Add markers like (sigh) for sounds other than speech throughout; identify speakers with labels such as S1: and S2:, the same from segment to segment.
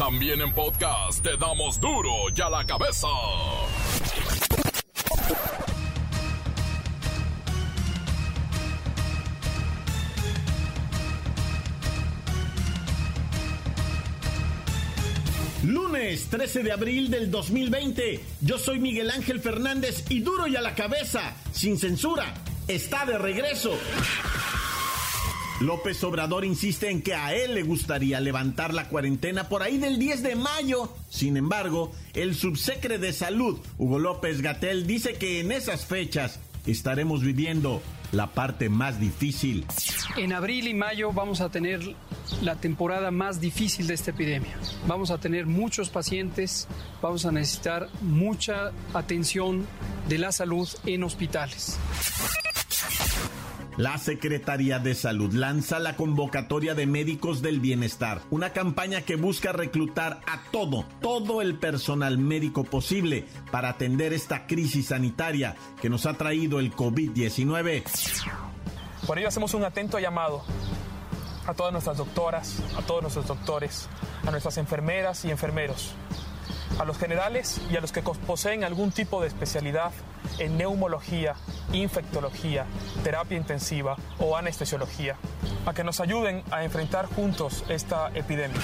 S1: También en podcast te damos duro y a la cabeza.
S2: Lunes 13 de abril del 2020. Yo soy Miguel Ángel Fernández y duro y a la cabeza, sin censura, está de regreso. López Obrador insiste en que a él le gustaría levantar la cuarentena por ahí del 10 de mayo. Sin embargo, el subsecre de Salud, Hugo López Gatel, dice que en esas fechas estaremos viviendo la parte más difícil.
S3: En abril y mayo vamos a tener la temporada más difícil de esta epidemia. Vamos a tener muchos pacientes, vamos a necesitar mucha atención de la salud en hospitales.
S2: La Secretaría de Salud lanza la convocatoria de médicos del bienestar, una campaña que busca reclutar a todo, todo el personal médico posible para atender esta crisis sanitaria que nos ha traído el COVID-19.
S4: Por ello hacemos un atento llamado a todas nuestras doctoras, a todos nuestros doctores, a nuestras enfermeras y enfermeros, a los generales y a los que poseen algún tipo de especialidad en neumología, infectología, terapia intensiva o anestesiología, a que nos ayuden a enfrentar juntos esta epidemia.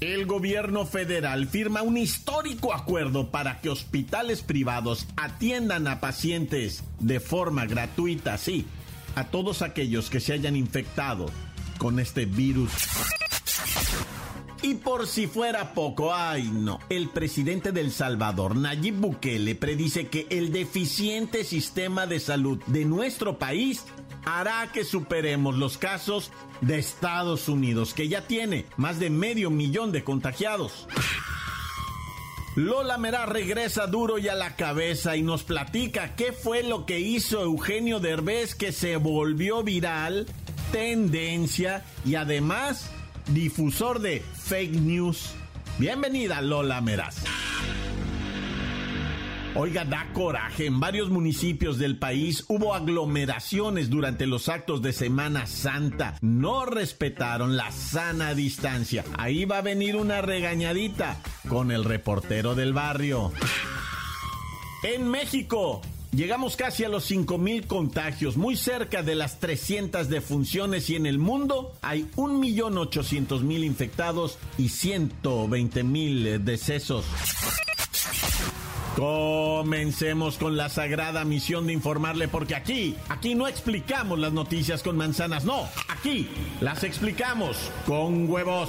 S2: El gobierno federal firma un histórico acuerdo para que hospitales privados atiendan a pacientes de forma gratuita, sí, a todos aquellos que se hayan infectado con este virus. Y por si fuera poco, ay no, el presidente del Salvador, Nayib Bukele, predice que el deficiente sistema de salud de nuestro país hará que superemos los casos de Estados Unidos, que ya tiene más de medio millón de contagiados. Lola Merá regresa duro y a la cabeza y nos platica qué fue lo que hizo Eugenio Derbez que se volvió viral, tendencia y además difusor de fake news. Bienvenida Lola Meraz. Oiga, da coraje. En varios municipios del país hubo aglomeraciones durante los actos de Semana Santa. No respetaron la sana distancia. Ahí va a venir una regañadita con el reportero del barrio. En México, Llegamos casi a los 5.000 contagios, muy cerca de las 300 defunciones y en el mundo hay 1.800.000 infectados y 120.000 decesos. Comencemos con la sagrada misión de informarle porque aquí, aquí no explicamos las noticias con manzanas, no, aquí las explicamos con huevos.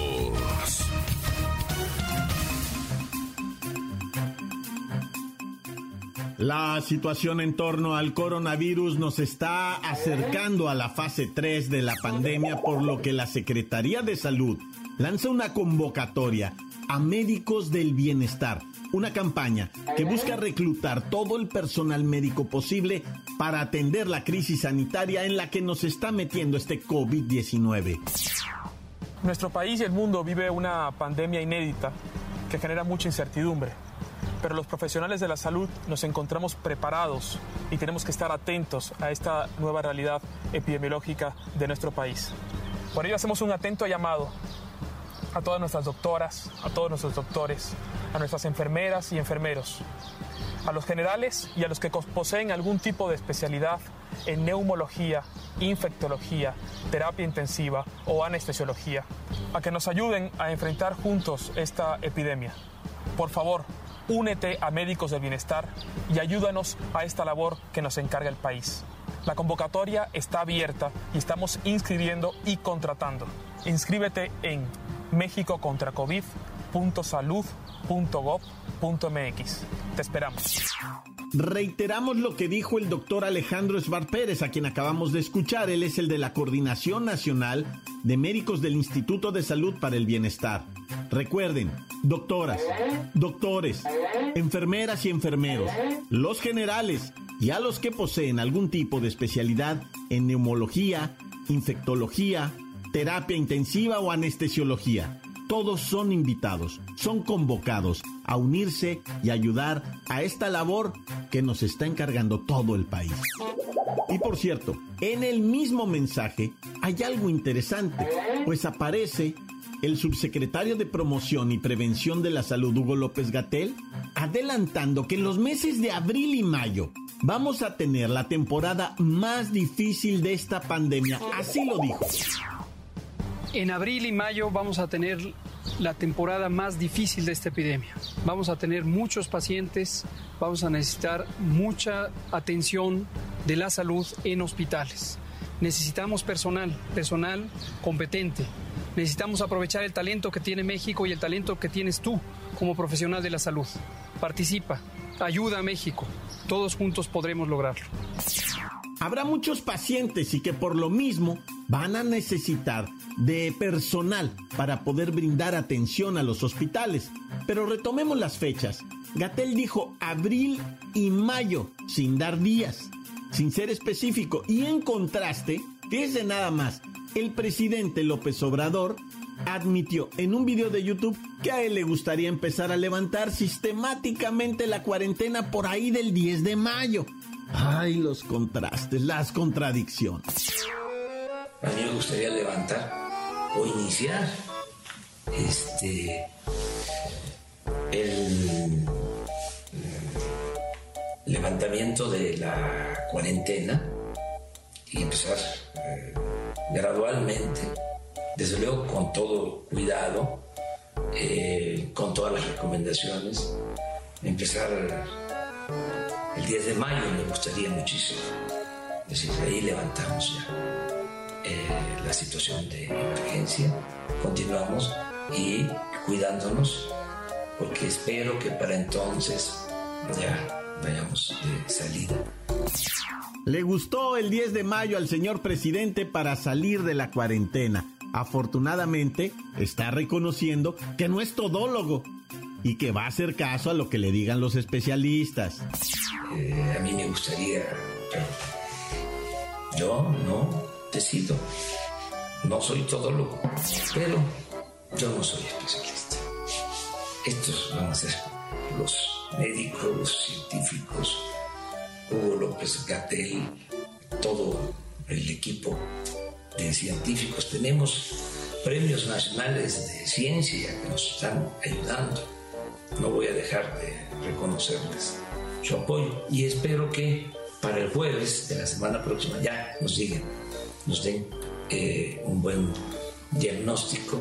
S2: La situación en torno al coronavirus nos está acercando a la fase 3 de la pandemia, por lo que la Secretaría de Salud lanza una convocatoria a médicos del bienestar, una campaña que busca reclutar todo el personal médico posible para atender la crisis sanitaria en la que nos está metiendo este COVID-19.
S4: Nuestro país y el mundo vive una pandemia inédita que genera mucha incertidumbre pero los profesionales de la salud nos encontramos preparados y tenemos que estar atentos a esta nueva realidad epidemiológica de nuestro país. Por ello hacemos un atento llamado a todas nuestras doctoras, a todos nuestros doctores, a nuestras enfermeras y enfermeros, a los generales y a los que poseen algún tipo de especialidad en neumología, infectología, terapia intensiva o anestesiología, a que nos ayuden a enfrentar juntos esta epidemia. Por favor, únete a Médicos del Bienestar y ayúdanos a esta labor que nos encarga el país. La convocatoria está abierta y estamos inscribiendo y contratando. Inscríbete en mexicocontracovid.salud.gov.mx. Te esperamos.
S2: Reiteramos lo que dijo el doctor Alejandro Esbar Pérez, a quien acabamos de escuchar. Él es el de la Coordinación Nacional de Médicos del Instituto de Salud para el Bienestar. Recuerden, doctoras, doctores, enfermeras y enfermeros, los generales y a los que poseen algún tipo de especialidad en neumología, infectología, terapia intensiva o anestesiología. Todos son invitados, son convocados a unirse y ayudar a esta labor que nos está encargando todo el país. Y por cierto, en el mismo mensaje hay algo interesante, pues aparece el subsecretario de Promoción y Prevención de la Salud, Hugo López Gatel, adelantando que en los meses de abril y mayo vamos a tener la temporada más difícil de esta pandemia. Así lo dijo.
S3: En abril y mayo vamos a tener la temporada más difícil de esta epidemia. Vamos a tener muchos pacientes, vamos a necesitar mucha atención de la salud en hospitales. Necesitamos personal, personal competente. Necesitamos aprovechar el talento que tiene México y el talento que tienes tú como profesional de la salud. Participa, ayuda a México. Todos juntos podremos lograrlo.
S2: Habrá muchos pacientes y que por lo mismo van a necesitar de personal para poder brindar atención a los hospitales. Pero retomemos las fechas. Gatel dijo abril y mayo, sin dar días sin ser específico. Y en contraste, de nada más, el presidente López Obrador admitió en un video de YouTube que a él le gustaría empezar a levantar sistemáticamente la cuarentena por ahí del 10 de mayo. Ay, los contrastes, las contradicciones.
S5: A mí me gustaría levantar o iniciar este el levantamiento de la cuarentena y empezar eh, gradualmente, desde luego con todo cuidado, eh, con todas las recomendaciones, empezar el 10 de mayo me gustaría muchísimo. Es decir, ahí levantamos ya eh, la situación de emergencia, continuamos y cuidándonos, porque espero que para entonces ya vayamos de salida.
S2: Le gustó el 10 de mayo al señor presidente para salir de la cuarentena. Afortunadamente, está reconociendo que no es todólogo y que va a hacer caso a lo que le digan los especialistas.
S5: Eh, a mí me gustaría, yo no decido, no soy todólogo, pero yo no soy especialista. Estos van a ser los médicos, científicos, Hugo López Gatel, todo el equipo de científicos. Tenemos premios nacionales de ciencia que nos están ayudando. No voy a dejar de reconocerles su apoyo y espero que para el jueves de la semana próxima ya nos digan, nos den eh, un buen diagnóstico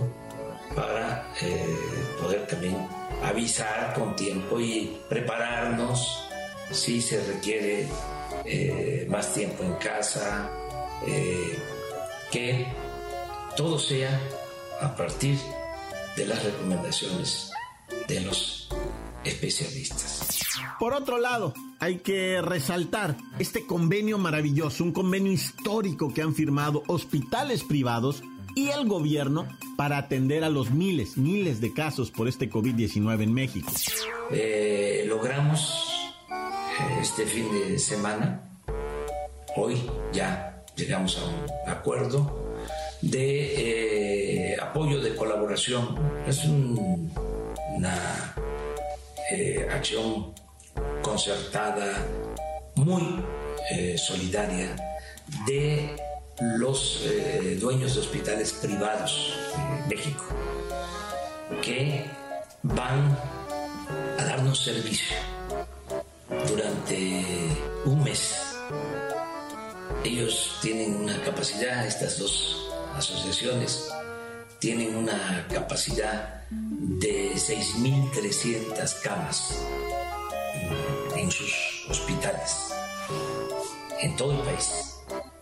S5: para eh, poder también avisar con tiempo y prepararnos si se requiere eh, más tiempo en casa, eh, que todo sea a partir de las recomendaciones de los especialistas.
S2: Por otro lado, hay que resaltar este convenio maravilloso, un convenio histórico que han firmado hospitales privados y el gobierno para atender a los miles, miles de casos por este COVID-19 en México.
S5: Eh, logramos este fin de semana, hoy ya llegamos a un acuerdo de eh, apoyo, de colaboración. Es una acción concertada, muy solidaria de los eh, dueños de hospitales privados de México que van a darnos servicio durante un mes. Ellos tienen una capacidad, estas dos asociaciones tienen una capacidad de 6.300 camas en sus hospitales en todo el país.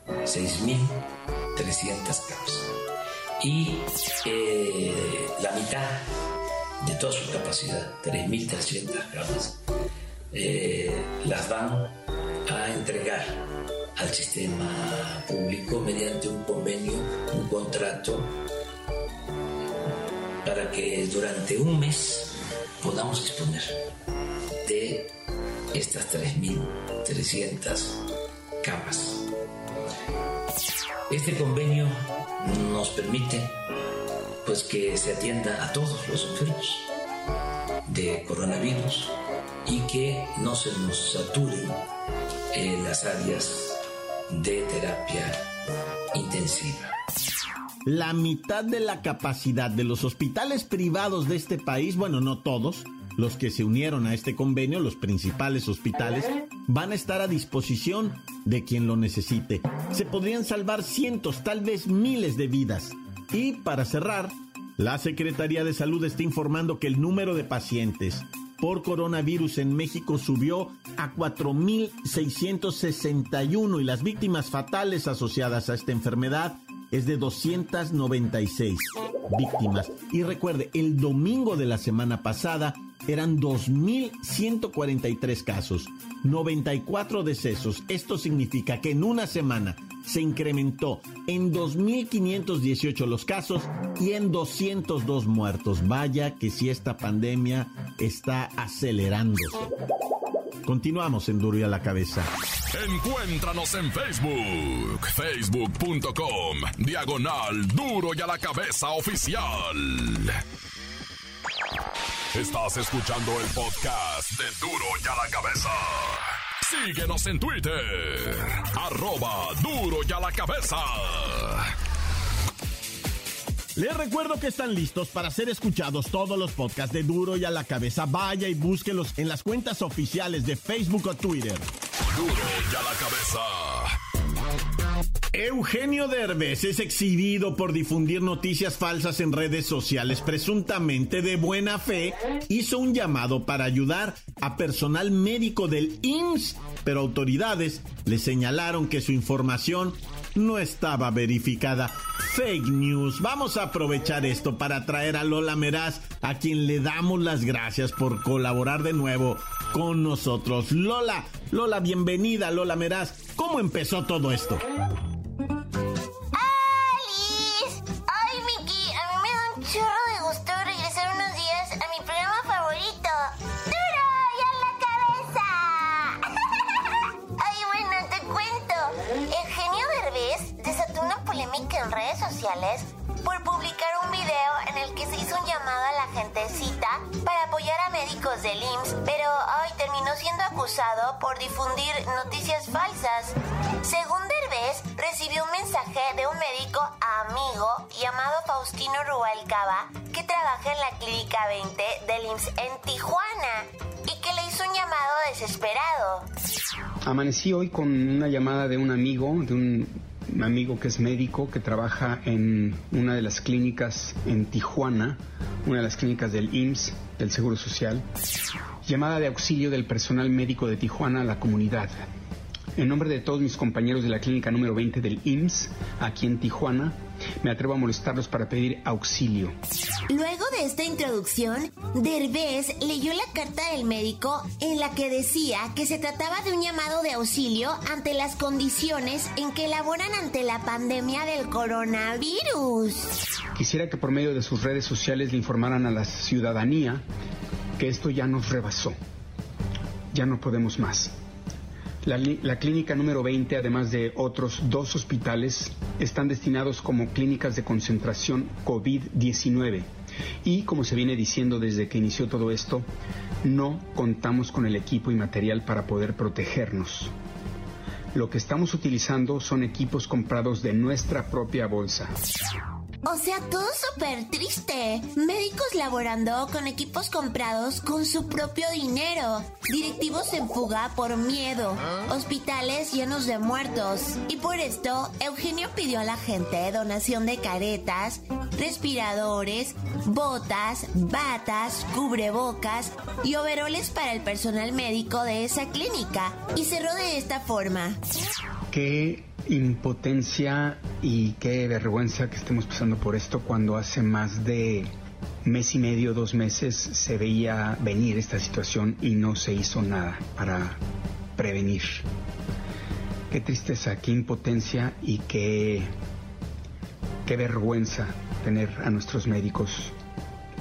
S5: 6.300 camas. Y eh, la mitad de toda su capacidad, 3.300 camas, eh, las van a entregar al sistema público mediante un convenio, un contrato para que durante un mes podamos disponer de estas 3.300 camas. Este convenio nos permite pues que se atienda a todos los enfermos de coronavirus y que no se nos saturen eh, las áreas de terapia intensiva.
S2: La mitad de la capacidad de los hospitales privados de este país, bueno, no todos, los que se unieron a este convenio, los principales hospitales, van a estar a disposición de quien lo necesite. Se podrían salvar cientos, tal vez miles de vidas. Y para cerrar, la Secretaría de Salud está informando que el número de pacientes por coronavirus en México subió a 4.661 y las víctimas fatales asociadas a esta enfermedad es de 296 víctimas. Y recuerde, el domingo de la semana pasada eran 2.143 casos, 94 decesos. Esto significa que en una semana se incrementó en 2.518 los casos y en 202 muertos. Vaya que si esta pandemia está acelerándose. Continuamos en Duro y a la Cabeza.
S1: Encuéntranos en Facebook, facebook.com, diagonal Duro y a la Cabeza Oficial. Estás escuchando el podcast de Duro y a la Cabeza. Síguenos en Twitter, arroba Duro y a la Cabeza.
S2: Les recuerdo que están listos para ser escuchados todos los podcasts de Duro y a la Cabeza. Vaya y búsquelos en las cuentas oficiales de Facebook o Twitter.
S1: Duro y a la Cabeza.
S2: Eugenio Derbez es exhibido por difundir noticias falsas en redes sociales. Presuntamente de buena fe, hizo un llamado para ayudar a personal médico del IMSS, pero autoridades le señalaron que su información no estaba verificada. Fake news. Vamos a aprovechar esto para traer a Lola Meraz, a quien le damos las gracias por colaborar de nuevo con nosotros. Lola, Lola, bienvenida, Lola Meraz. ¿Cómo empezó todo esto?
S6: En redes sociales por publicar un video en el que se hizo un llamado a la gentecita para apoyar a médicos del IMSS, pero hoy terminó siendo acusado por difundir noticias falsas. Según Derbez, recibió un mensaje de un médico amigo llamado Faustino Rubalcaba, que trabaja en la Clínica 20 del IMSS en Tijuana, y que le hizo un llamado desesperado.
S7: Amanecí hoy con una llamada de un amigo, de un amigo que es médico, que trabaja en una de las clínicas en Tijuana, una de las clínicas del IMSS, del Seguro Social. Llamada de auxilio del personal médico de Tijuana a la comunidad. En nombre de todos mis compañeros de la clínica número 20 del IMSS, aquí en Tijuana, me atrevo a molestarlos para pedir auxilio.
S6: Luego de esta introducción, Derbez leyó la carta del médico en la que decía que se trataba de un llamado de auxilio ante las condiciones en que laboran ante la pandemia del coronavirus.
S7: Quisiera que por medio de sus redes sociales le informaran a la ciudadanía que esto ya nos rebasó. Ya no podemos más. La, clínica número 20, además de otros dos hospitales, están destinados como clínicas de concentración COVID-19. Y como se viene diciendo desde que inició todo esto, no contamos con el equipo y material para poder protegernos. Lo que estamos utilizando son equipos comprados de nuestra propia bolsa.
S6: O sea, todo súper triste. Médicos laborando con equipos comprados con su propio dinero. Directivos en fuga por miedo. Hospitales llenos de muertos. Y por esto, Eugenio pidió a la gente donación de caretas, respiradores, botas, batas, cubrebocas y overoles para el personal médico de esa clínica. Y cerró de esta forma.
S7: ¿Qué impotencia y qué vergüenza que estemos pasando por esto cuando hace más de mes y medio, dos meses se veía venir esta situación y no se hizo nada para prevenir. Qué tristeza, qué impotencia y qué, qué vergüenza tener a nuestros médicos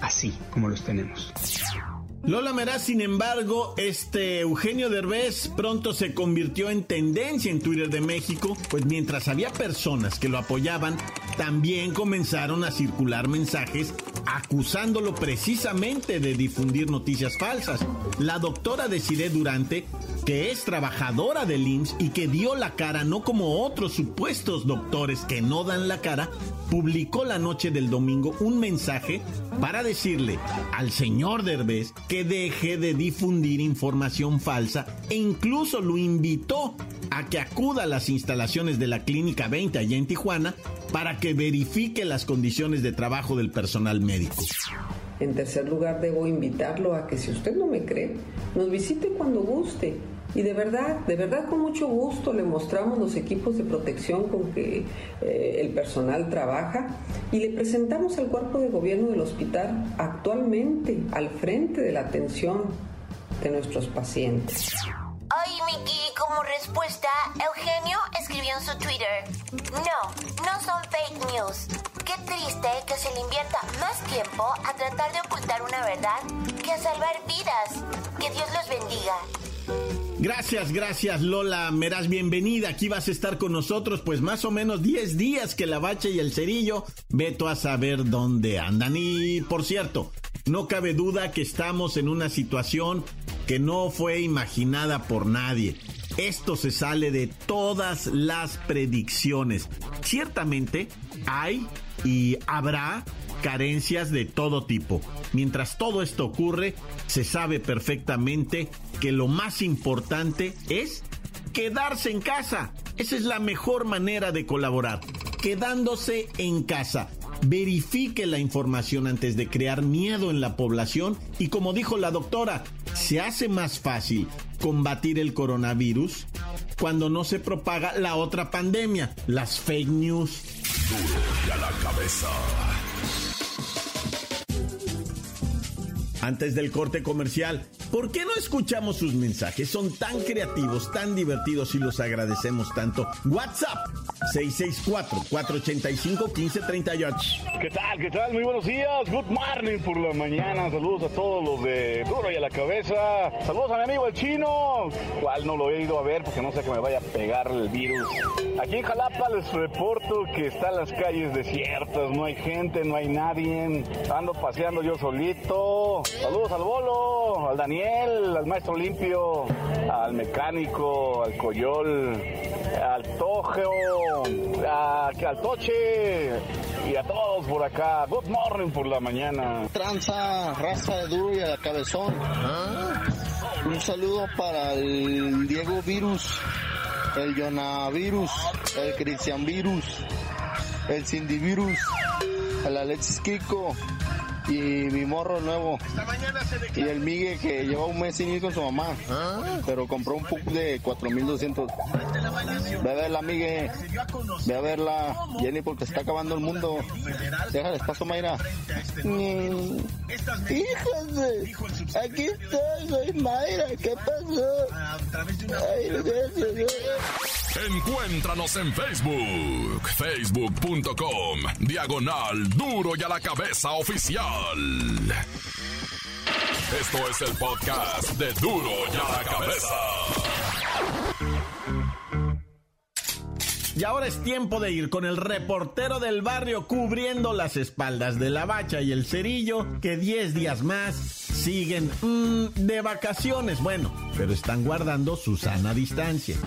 S7: así como los tenemos.
S2: Lola Meraz, sin embargo, este Eugenio Derbez pronto se convirtió en tendencia en Twitter de México, pues mientras había personas que lo apoyaban, también comenzaron a circular mensajes acusándolo precisamente de difundir noticias falsas. La doctora Desiree Durante que es trabajadora del IMSS y que dio la cara no como otros supuestos doctores que no dan la cara, publicó la noche del domingo un mensaje para decirle al señor Derbez que deje de difundir información falsa e incluso lo invitó a que acuda a las instalaciones de la Clínica 20 allá en Tijuana para que verifique las condiciones de trabajo del personal médico.
S8: En tercer lugar, debo invitarlo a que si usted no me cree, nos visite cuando guste y de verdad, de verdad con mucho gusto le mostramos los equipos de protección con que eh, el personal trabaja y le presentamos al cuerpo de gobierno del hospital actualmente al frente de la atención de nuestros pacientes.
S6: Ay, Miki, como respuesta, Eugenio escribió en su Twitter, no, no son fake news. Qué triste que se le invierta más tiempo a tratar de ocultar una verdad que a salvar vidas. Que Dios los bendiga.
S2: Gracias, gracias Lola Meraz, bienvenida. Aquí vas a estar con nosotros, pues más o menos 10 días que la bacha y el cerillo, veto a saber dónde andan. Y por cierto, no cabe duda que estamos en una situación que no fue imaginada por nadie. Esto se sale de todas las predicciones. Ciertamente hay y habrá carencias de todo tipo. Mientras todo esto ocurre, se sabe perfectamente que lo más importante es quedarse en casa. Esa es la mejor manera de colaborar. Quedándose en casa. Verifique la información antes de crear miedo en la población y como dijo la doctora, se hace más fácil combatir el coronavirus cuando no se propaga la otra pandemia, las fake news.
S1: a la cabeza.
S2: Antes del corte comercial, ¿por qué no escuchamos sus mensajes? Son tan creativos, tan divertidos y los agradecemos tanto. WhatsApp 664-485-1538.
S9: ¿Qué tal? ¿Qué tal? Muy buenos días. Good morning por la mañana. Saludos a todos los de Duro y a la cabeza. Saludos a mi amigo el chino, cual no lo he ido a ver porque no sé que me vaya a pegar el virus. Aquí en Jalapa les reporto que están las calles desiertas, no hay gente, no hay nadie. Ando paseando yo solito. Saludos al Bolo, al Daniel, al Maestro Limpio, al Mecánico, al Coyol, al Tojeo, al Toche y a todos por acá. Good morning por la mañana.
S10: Tranza, raza de duro y a la cabezón. Un saludo para el Diego Virus, el Jonavirus, el Cristian Virus, el Cindy Virus, el Alexis Kiko, y mi morro nuevo. Y el Migue que lleva un mes sin ir con su mamá, pero compró un PUC de 4200. Ve a verla, Migue. Ve a verla, Jenny, porque está acabando el mundo. Déjale espacio, Mayra. Mm. Híjole, aquí estoy, soy Mayra. ¿Qué pasó? Ay,
S1: Encuéntranos en Facebook, facebook.com, diagonal duro y a la cabeza oficial. Esto es el podcast de duro y a la cabeza.
S2: Y ahora es tiempo de ir con el reportero del barrio cubriendo las espaldas de la bacha y el cerillo que 10 días más siguen mm, de vacaciones. Bueno, pero están guardando su sana distancia.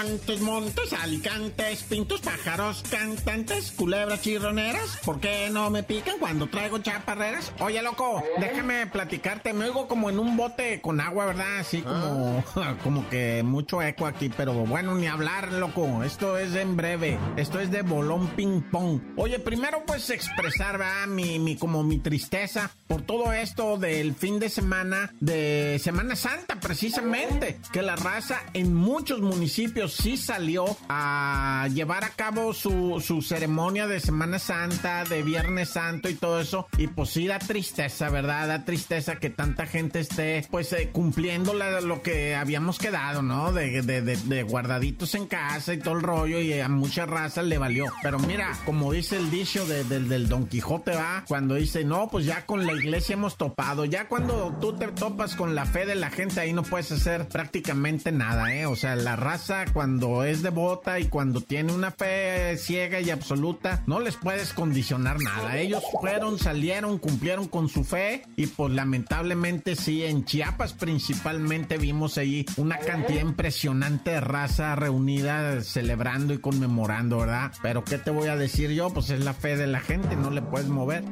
S2: Montes, montes, alicantes, pintos, pájaros, cantantes, culebras chirroneras. ¿Por qué no me pican cuando traigo chaparreras? Oye, loco, déjame platicarte. Me oigo como en un bote con agua, ¿verdad? Así como, (laughs) como que mucho eco aquí, pero bueno, ni hablar, loco. Esto es en breve. Esto es de bolón ping pong. Oye, primero pues expresar, ¿verdad? Mi, mi, como mi tristeza por todo esto del fin de semana, de Semana Santa, precisamente. Que la raza en muchos municipios sí salió a llevar a cabo su, su ceremonia de Semana Santa, de Viernes Santo y todo eso. Y pues sí da tristeza, ¿verdad? Da tristeza que tanta gente esté pues eh, cumpliendo lo que habíamos quedado, ¿no? De, de, de, guardaditos en casa y todo el rollo y a mucha raza le valió. Pero mira, como dice el dicho del Don Quijote, va, cuando dice, no, pues ya con la iglesia hemos topado. Ya cuando tú te topas con la fe de la gente, ahí no puedes hacer prácticamente nada, ¿eh? O sea, la raza cuando es devota y cuando tiene una fe ciega y absoluta, no les puedes condicionar nada. Ellos fueron, salieron, cumplieron con su fe y pues lamentablemente sí, en Chiapas principalmente vimos ahí una cantidad impresionante de raza reunida celebrando y conmemorando, ¿verdad? Pero ¿qué te voy a decir yo? Pues es la fe de la gente, no le puedes mover.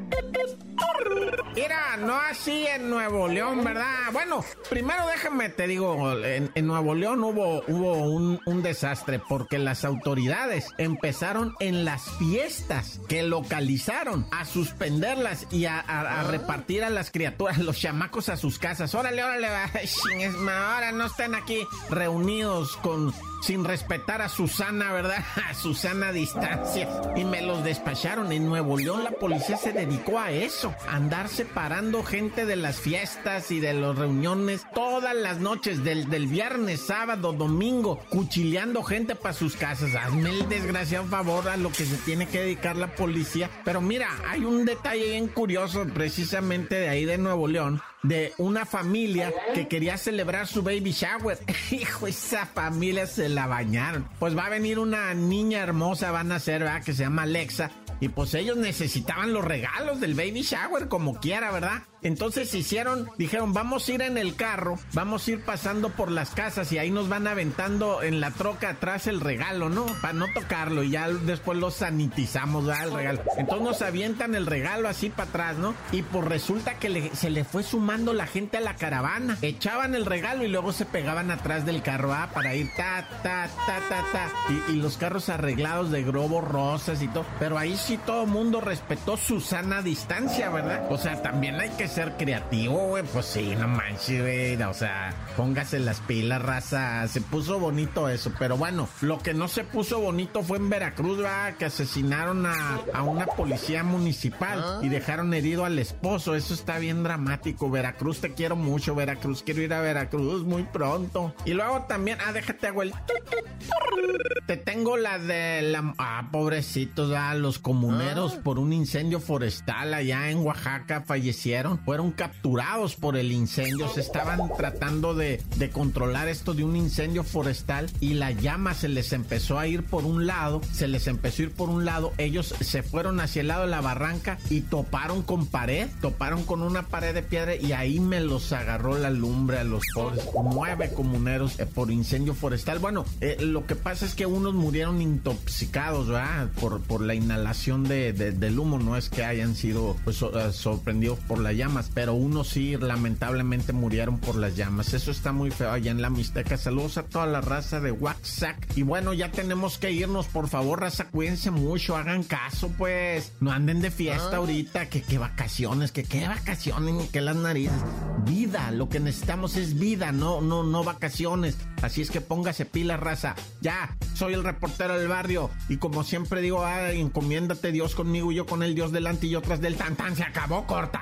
S2: Mira, no así en Nuevo León, ¿verdad? Bueno, primero déjame te digo, en, Nuevo León hubo, hubo un, desastre porque las autoridades empezaron en las fiestas que localizaron a suspenderlas y a, repartir a las criaturas, (laughs) los chamacos a sus casas. Órale, órale, (laughs) ahora no estén aquí reunidos con sin respetar a Susana, ¿verdad? (laughs) A Susana a distancia. Y me los despacharon. En Nuevo León la policía se dedicó a eso, a andar separando gente de las fiestas y de las reuniones todas las noches, del, del viernes, sábado, domingo, cuchileando gente para sus casas. Hazme el desgraciado favor a lo que se tiene que dedicar la policía. Pero mira, hay un detalle bien curioso precisamente de ahí de Nuevo León de una familia que quería celebrar su baby shower. (laughs) Hijo, esa familia se la bañaron. Pues va a venir una niña hermosa, van a ser, ¿verdad? Que se llama Alexa. Y pues ellos necesitaban los regalos del baby shower como quiera, ¿verdad? Entonces hicieron, dijeron, vamos a ir en el carro, vamos a ir pasando por las casas y ahí nos van aventando en la troca atrás el regalo, ¿no? Para no tocarlo y ya después lo sanitizamos, ¿verdad? El regalo. Entonces nos avientan el regalo así para atrás, ¿no? Y pues resulta que se le fue sumando la gente a la caravana. Echaban el regalo y luego se pegaban atrás del carro, ¿ah? Para ir ta, ta, ta, ta, ta. Y, los carros arreglados de globos rosas y todo. Pero ahí sí todo mundo respetó su sana distancia, ¿verdad? O sea, también hay que ser creativo, güey. Pues sí, no manches, güey. O sea, póngase las pilas, raza. Se puso bonito eso. Pero bueno, lo que no se puso bonito fue en Veracruz, ¿verdad? Que asesinaron a, a una policía municipal ah. y dejaron herido al esposo. Eso está bien dramático. Veracruz, te quiero mucho, Veracruz. Quiero ir a Veracruz muy pronto. Y luego también, ah, déjate, güey. Te tengo la de la. Ah, pobrecitos, ah, los comuneros ah. por un incendio forestal allá en Oaxaca fallecieron fueron capturados por el incendio. Se estaban tratando de, controlar esto de un incendio forestal y la llama se les empezó a ir por un lado, se les empezó a ir por un lado. Ellos se fueron hacia el lado de la barranca y toparon con pared, toparon con una pared de piedra y ahí me los agarró la lumbre a los pobres. Nueve comuneros eh, por incendio forestal. Bueno, eh, lo que pasa es que unos murieron intoxicados. Por, por la inhalación de, del humo. No es que hayan sido pues, eh, sorprendidos por la llama pero unos sí lamentablemente murieron por las llamas. Eso está muy feo allá en la Mixteca. Saludos a toda la raza de Waxac. Y bueno, ya tenemos que irnos, por favor, raza, cuídense mucho, hagan caso, pues. No anden de fiesta ah. ahorita, que qué vacaciones, que qué vacaciones, ni que las narices. Vida, lo que necesitamos es vida, no, no, no vacaciones. Así es que póngase pila, raza. Ya, soy el reportero del barrio. Y como siempre digo, ah, encomiéndate Dios conmigo y yo con el Dios delante y otras del tan tan. Se acabó, corta.